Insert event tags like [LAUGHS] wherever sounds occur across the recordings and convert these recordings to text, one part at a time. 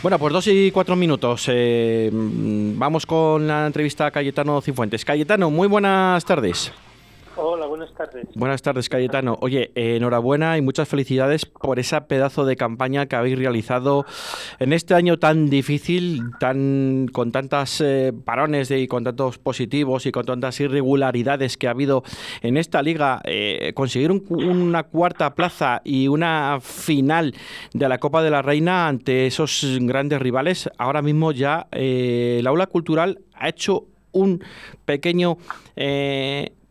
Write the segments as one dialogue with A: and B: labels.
A: Bueno, pues dos y cuatro minutos. Eh, vamos con la entrevista a Cayetano Cifuentes. Cayetano, muy buenas tardes.
B: Hola, buenas tardes.
A: Buenas tardes, Cayetano. Oye, enhorabuena y muchas felicidades por esa pedazo de campaña que habéis realizado en este año tan difícil, tan con tantas eh, parones y con tantos positivos y con tantas irregularidades que ha habido en esta liga. Eh, conseguir una cuarta plaza y una final de la Copa de la Reina ante esos grandes rivales. Ahora mismo ya eh, el aula cultural ha hecho un pequeño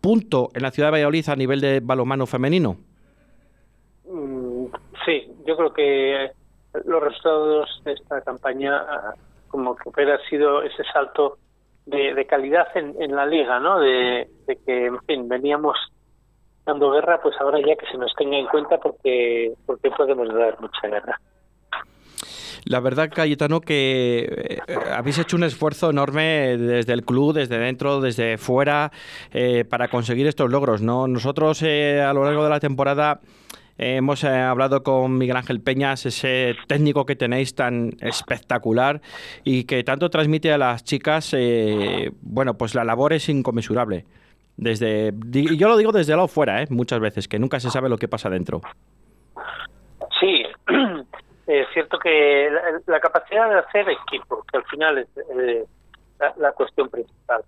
A: punto en la ciudad de Valladolid a nivel de balonmano femenino?
B: Mm, sí, yo creo que los resultados de esta campaña como que hubiera sido ese salto de, calidad en, la liga, ¿no? De, que, en fin, veníamos dando guerra, pues ahora ya que se nos tenga en cuenta porque, porque podemos dar mucha guerra.
A: La verdad, Cayetano, que eh, habéis hecho un esfuerzo enorme desde el club, desde dentro, desde fuera, eh, para conseguir estos logros. ¿no? Nosotros eh, a lo largo de la temporada hemos hablado con Miguel Ángel Peñas, ese técnico que tenéis tan espectacular y que tanto transmite a las chicas. bueno, pues la labor es inconmensurable. Desde, yo lo digo desde el lado fuera, muchas veces, que nunca se sabe lo que pasa dentro.
B: Es cierto que la, capacidad de hacer equipo, que al final es eh, la, cuestión principal.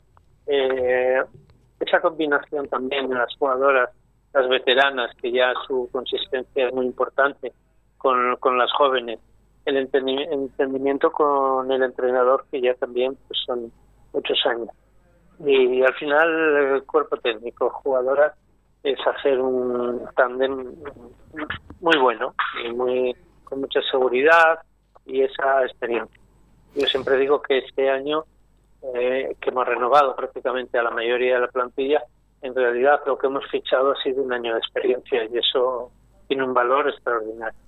B: Eh, esa combinación también de las jugadoras, las veteranas, que ya su consistencia es muy importante, con, con las jóvenes, el entendimiento con el entrenador, que ya también pues, son muchos años. Y, al final el cuerpo técnico, jugadoras, es hacer un tándem muy bueno y muy con mucha seguridad y esa experiencia. Yo siempre digo que este año, eh, que hemos renovado prácticamente a la mayoría de la plantilla, en realidad lo que hemos fichado ha sido un año de experiencia y eso tiene un valor extraordinario.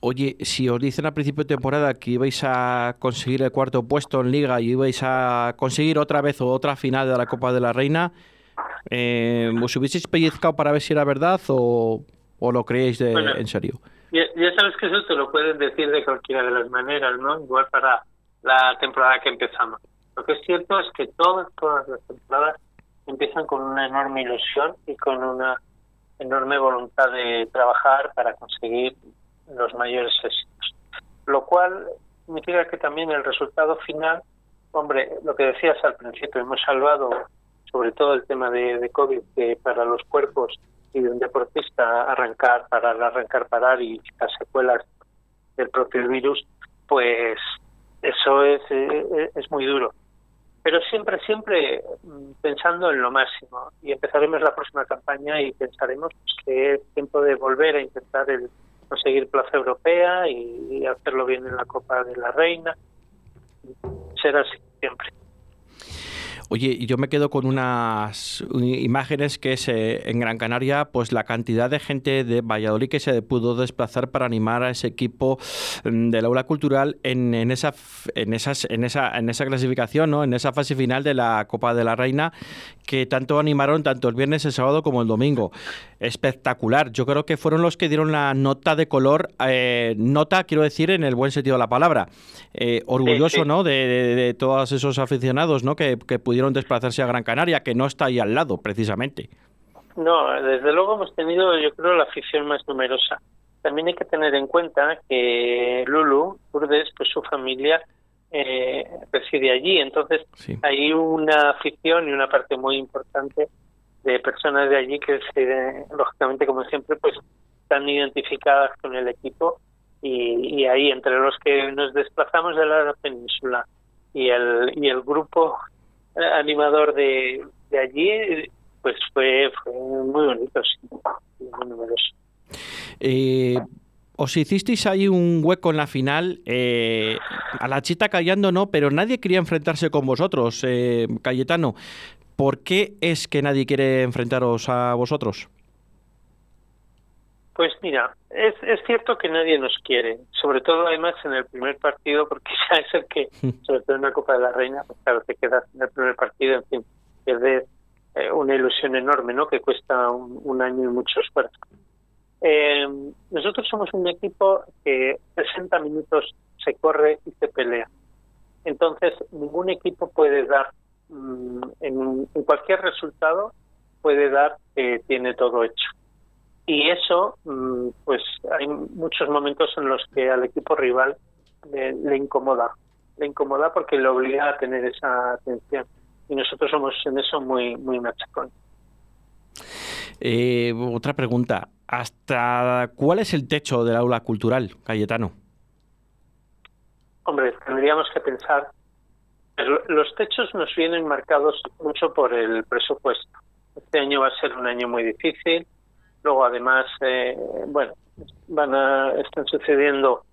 A: Oye, si os dicen a principio de temporada que ibais a conseguir el cuarto puesto en liga y ibais a conseguir otra vez o otra final de la Copa de la Reina, eh, ¿os hubieseis pellizcado para ver si era verdad o, o lo creéis de, en serio?
B: Ya, sabes que eso te lo pueden decir de cualquiera de las maneras, ¿no? Igual para la temporada que empezamos. Lo que es cierto es que todas, todas las temporadas empiezan con una enorme ilusión y con una enorme voluntad de trabajar para conseguir los mayores éxitos. Lo cual significa que también el resultado final, hombre, lo que decías al principio, hemos salvado sobre todo el tema de, de COVID, que para los cuerpos y de un deportista arrancar, parar, arrancar, parar y las secuelas del propio virus, pues eso es, eh, es muy duro. Pero siempre, siempre mm, pensando en lo máximo. Y empezaremos la próxima campaña y pensaremos que es tiempo de volver a intentar el conseguir plaza europea y hacerlo bien en la Copa de la Reina. Será así siempre.
A: Oye, yo me quedo con unas imágenes que es eh, en Gran Canaria, pues la cantidad de gente de Valladolid que se pudo desplazar para animar a ese equipo mm, del aula cultural en, esa en esas en esa en esa clasificación, ¿no? En esa fase final de la Copa de la Reina que tanto animaron tanto el viernes, el sábado como el domingo. Espectacular. Yo creo que fueron los que dieron la nota de color, eh, nota, quiero decir, en el buen sentido de la palabra. Eh, orgulloso, ¿no? De, todos esos aficionados, ¿no? Que, que pudieron desplazarse a Gran Canaria, que no está ahí al lado, precisamente.
B: No, desde luego hemos tenido, yo creo, la afición más numerosa. También hay que tener en cuenta que Lulu, Urdes, pues su familia eh, reside allí, entonces hay una afición y una parte muy importante de personas de allí que, lógicamente, como siempre, pues están identificadas con el equipo y, y ahí entre los que nos desplazamos de la península y el, y el grupo animador de, de allí, pues fue, fue muy bonito, muy numeroso.
A: Eh, os hicisteis ahí un hueco en la final, eh, a la chita callando no, pero nadie quería enfrentarse con vosotros, eh, Cayetano. ¿Por qué es que nadie quiere enfrentaros a vosotros?
B: Pues mira, es, es cierto que nadie nos quiere, sobre todo además en el primer partido, porque [LAUGHS] ya es el que, [LAUGHS] sobre todo en la Copa de la Reina, pues claro, te quedas en el primer partido, en fin, pierdes eh, una ilusión enorme, ¿no? Que cuesta un, año y mucho esfuerzo. Eh, nosotros somos un equipo que 60 minutos se corre y se pelea. Entonces, ningún equipo puede dar, mm, en, cualquier resultado, puede dar que tiene todo hecho. Y eso, mm, pues hay muchos momentos en los que al equipo rival le, incomoda. Le incomoda porque le obliga a tener esa atención. Y nosotros somos en eso muy, muy machacones.
A: Eh, otra pregunta. ¿Hasta cuál es el techo del aula cultural, Cayetano?
B: Hombre, tendríamos que pensar. Los techos nos vienen marcados mucho por el presupuesto. Este año va a ser un año muy difícil. Luego, además, eh, bueno, van a, están sucediendo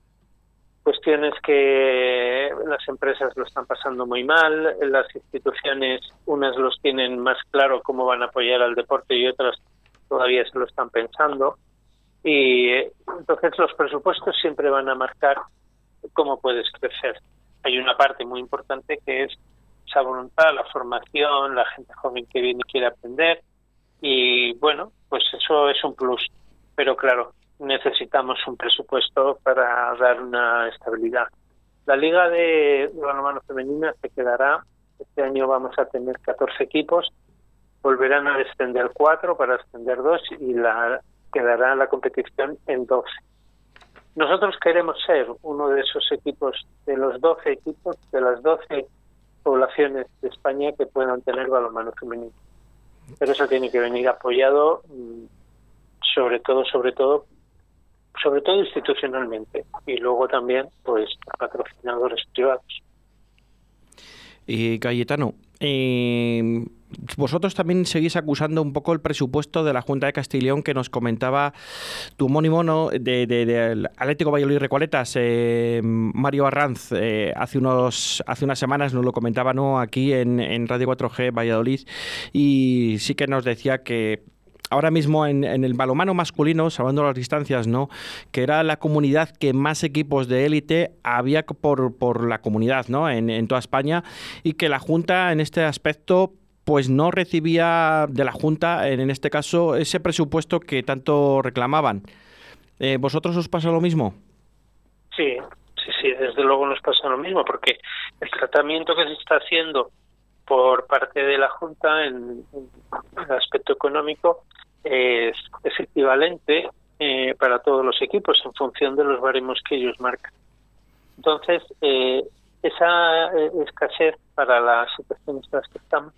B: cuestiones que las empresas lo están pasando muy mal, las instituciones, unas los tienen más claro cómo van a apoyar al deporte y otras todavía se lo están pensando. Y entonces los presupuestos siempre van a marcar cómo puedes crecer. Hay una parte muy importante que es esa voluntad, la formación, la gente joven que viene y quiere aprender. Y bueno, pues eso es un plus. Pero claro, necesitamos un presupuesto para dar una estabilidad. La Liga de Balonmano Femenina se quedará, este año vamos a tener 14 equipos, volverán a descender 4 para ascender 2 y la quedará la competición en 12. Nosotros queremos ser uno de esos equipos, de los 12 equipos, de las 12 poblaciones de España que puedan tener balonmano femenino. Pero eso tiene que venir apoyado, mm, sobre todo, sobre todo, sobre todo institucionalmente y luego también, pues, patrocinadores privados.
A: Y Cayetano, eh, vosotros también seguís acusando un poco el presupuesto de la Junta de Castileón que nos comentaba tu homónimo ¿no? de, del Atlético Valladolid Recoletas, eh, Mario Arranz, eh, hace, unos, hace unas semanas nos lo comentaba ¿no? aquí en, en Radio 4G Valladolid y sí que nos decía que ahora mismo en, el balomano masculino, salvando las distancias, ¿no? Que era la comunidad que más equipos de élite había por, por la comunidad, ¿no? En, en, toda España y que la Junta en este aspecto pues no recibía de la Junta, en este caso, ese presupuesto que tanto reclamaban. Eh, ¿Vosotros os pasa lo mismo?
B: Sí, sí, sí, desde luego nos pasa lo mismo, porque el tratamiento que se está haciendo por parte de la Junta en, el aspecto económico es, equivalente eh, para todos los equipos en función de los baremos que ellos marcan. Entonces, eh, esa escasez para las situaciones en las que estamos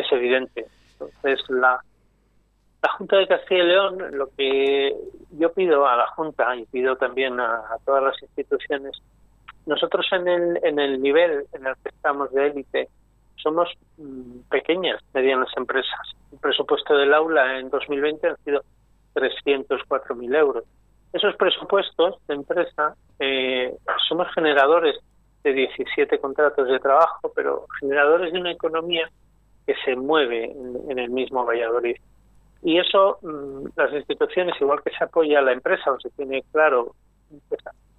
B: es evidente. Entonces, la, la Junta de Castilla y León, lo que yo pido a la Junta y pido también a, todas las instituciones, nosotros en el, en el nivel en el que estamos de élite, somos mm, pequeñas, medianas empresas. El presupuesto del aula en 2020 han sido 304.000 euros. Esos presupuestos de empresa eh, somos generadores de 17 contratos de trabajo, pero generadores de una economía que se mueve en, el mismo Valladolid. Y eso, mm, las instituciones, igual que se apoya la empresa o se tiene claro,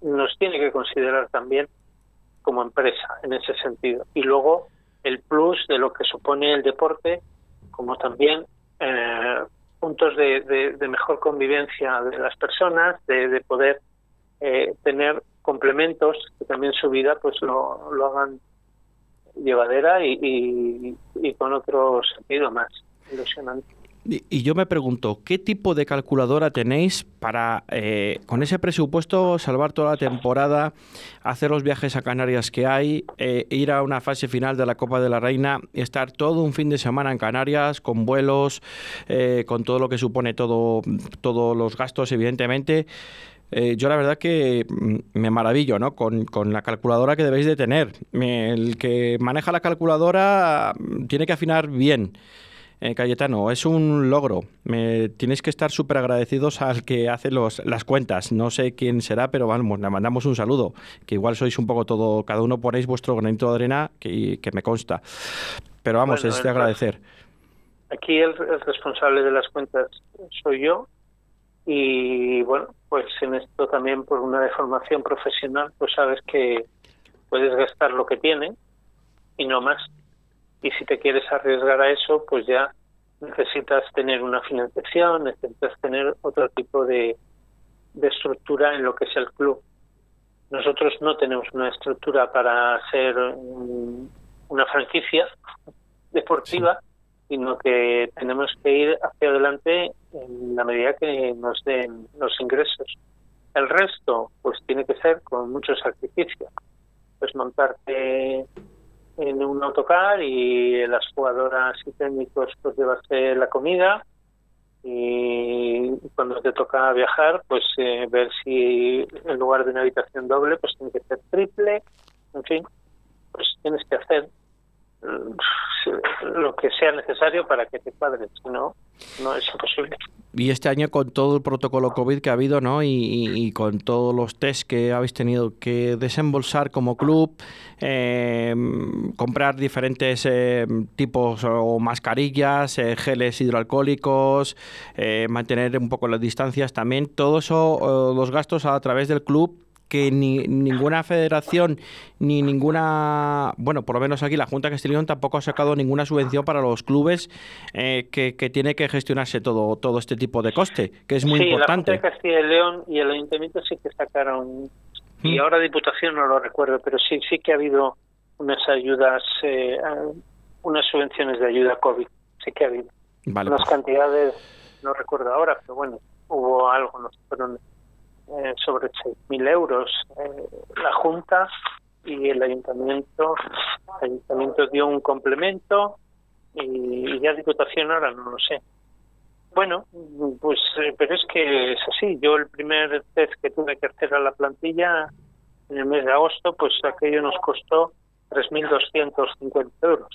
B: nos tiene que considerar también como empresa en ese sentido. Y luego el plus de lo que supone el deporte, como también eh, puntos de, mejor convivencia de las personas, de, poder eh, tener complementos que también su vida pues lo, lo hagan llevadera y, con otro sentido más ilusionante.
A: Y, yo me pregunto, ¿qué tipo de calculadora tenéis para, eh, con ese presupuesto, salvar toda la temporada, hacer los viajes a Canarias que hay, eh, ir a una fase final de la Copa de la Reina estar todo un fin de semana en Canarias, con vuelos, eh, con todo lo que supone todo, todos los gastos, evidentemente? Eh, yo la verdad que mm, me maravillo ¿no? Con, la calculadora que debéis de tener. el que maneja la calculadora mm, tiene que afinar bien. Eh, Cayetano, es un logro. Me, tienes que estar súper agradecidos al que hace los, las cuentas. No sé quién será, pero vamos, le mandamos un saludo. Que igual sois un poco todo, cada uno ponéis vuestro granito de arena, que, que me consta. Pero vamos, es de agradecer.
B: Aquí el responsable de las cuentas soy yo y bueno, pues en esto también por una deformación profesional, pues sabes que puedes gastar lo que tiene y no más. Y si te quieres arriesgar a eso, pues ya necesitas tener una financiación, necesitas tener otro tipo de, de estructura en lo que es el club. nosotros no tenemos una estructura para ser una franquicia deportiva, sino que tenemos que ir hacia adelante en la medida que nos den los ingresos. El resto, pues tiene que ser con mucho sacrificio. Pues montarte en un autocar y las jugadoras y técnicos pues llevarse la comida y cuando te toca viajar pues eh, ver si en lugar de una habitación doble pues tiene que ser triple en fin pues tienes que hacer lo que sea necesario para que te cuadres, no, no es imposible.
A: Y este año con todo el protocolo COVID que ha habido, ¿no? Y, con todos los test que habéis tenido que desembolsar como club, eh, comprar diferentes eh, tipos o mascarillas, eh, geles hidroalcohólicos, mantener un poco las distancias también, todo eso, los gastos a través del club que ni ninguna federación ni ninguna, bueno, por lo menos aquí la Junta de Castilla tampoco ha sacado ninguna subvención para los clubes eh, que, tiene que gestionarse todo todo este tipo de coste, que es muy importante.
B: La Junta de Castilla y León y el Ayuntamiento sí que sacaron, y mm. ahora Diputación no lo recuerdo, pero sí sí que ha habido unas ayudas, eh, unas subvenciones de ayuda COVID, sí que ha habido. Vale, unas pues. cantidades, no recuerdo ahora, pero bueno, hubo algo, no fueron eh, sobre 6.000 euros. Eh, la Junta y el Ayuntamiento, el Ayuntamiento dio un complemento y, ya Diputación ahora no lo sé. Bueno, pues eh, pero es que es así. Yo el primer test que tuve que hacer a la plantilla en el mes de agosto, pues aquello nos costó 3.250 euros.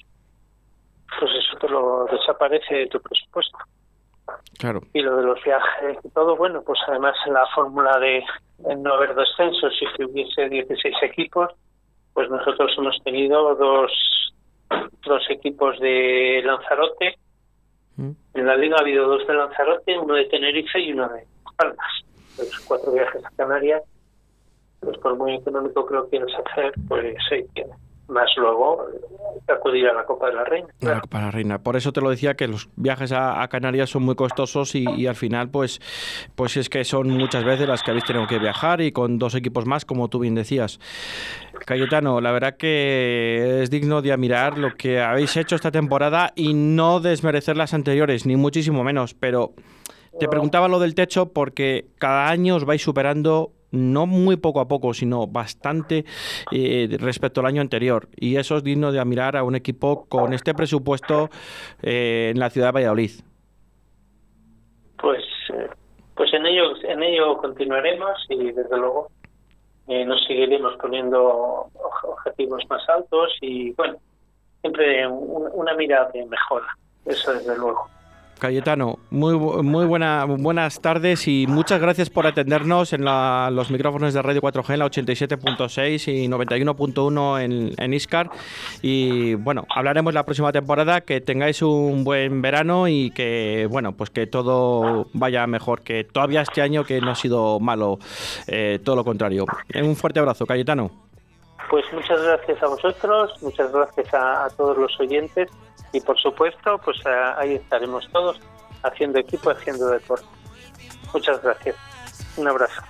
B: Pues eso te lo desaparece de tu presupuesto. Y lo de los viajes y todo, bueno, pues además la fórmula de, no haber descensos y que hubiese 16 equipos, pues nosotros hemos tenido dos, dos equipos de Lanzarote. Mm. En la liga ha habido dos de Lanzarote, uno de Tenerife y uno de Palmas. Los cuatro viajes a Canarias, pues por muy económico que lo quieras hacer, pues sí, más luego acudir a la Copa de la Reina. La
A: Copa de la Reina. Por eso te lo decía que los viajes a, Canarias son muy costosos y, al final pues, pues es que son muchas veces las que habéis tenido que viajar y con dos equipos más, como tú bien decías. Cayetano, la verdad que es digno de admirar lo que habéis hecho esta temporada y no desmerecer las anteriores, ni muchísimo menos, pero... Te preguntaba lo del techo porque cada año os vais superando no muy poco a poco, sino bastante eh, respecto al año anterior. Y eso es digno de admirar a un equipo con este presupuesto eh, en la ciudad de Valladolid.
B: Pues, eh, pues en ello, en ello continuaremos y desde luego nos seguiremos poniendo objetivos más altos y bueno, siempre una mirada de mejora, eso desde luego.
A: Cayetano, muy, muy buena, buenas tardes y muchas gracias por atendernos en los micrófonos de Radio 4G, en la 87.6 y 91.1 en, en Iscar. Y bueno, hablaremos la próxima temporada, que tengáis un buen verano y que, bueno, pues que todo vaya mejor que todavía este año, que no ha sido malo, eh, todo lo contrario. Un fuerte abrazo, Cayetano.
B: Pues muchas gracias a vosotros, muchas gracias a todos los oyentes y por supuesto, pues eh, ahí estaremos todos haciendo equipo, haciendo deporte. Muchas gracias. Un abrazo.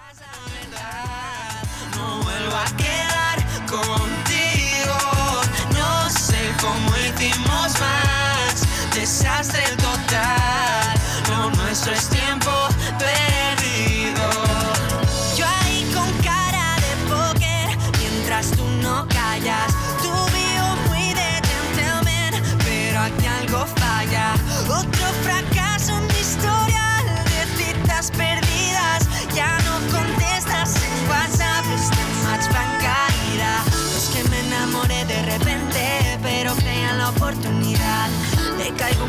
B: No vuelvo a quedar contigo. No sé cómo hicimos más. Desastre total. Lo nuestro es tiempo.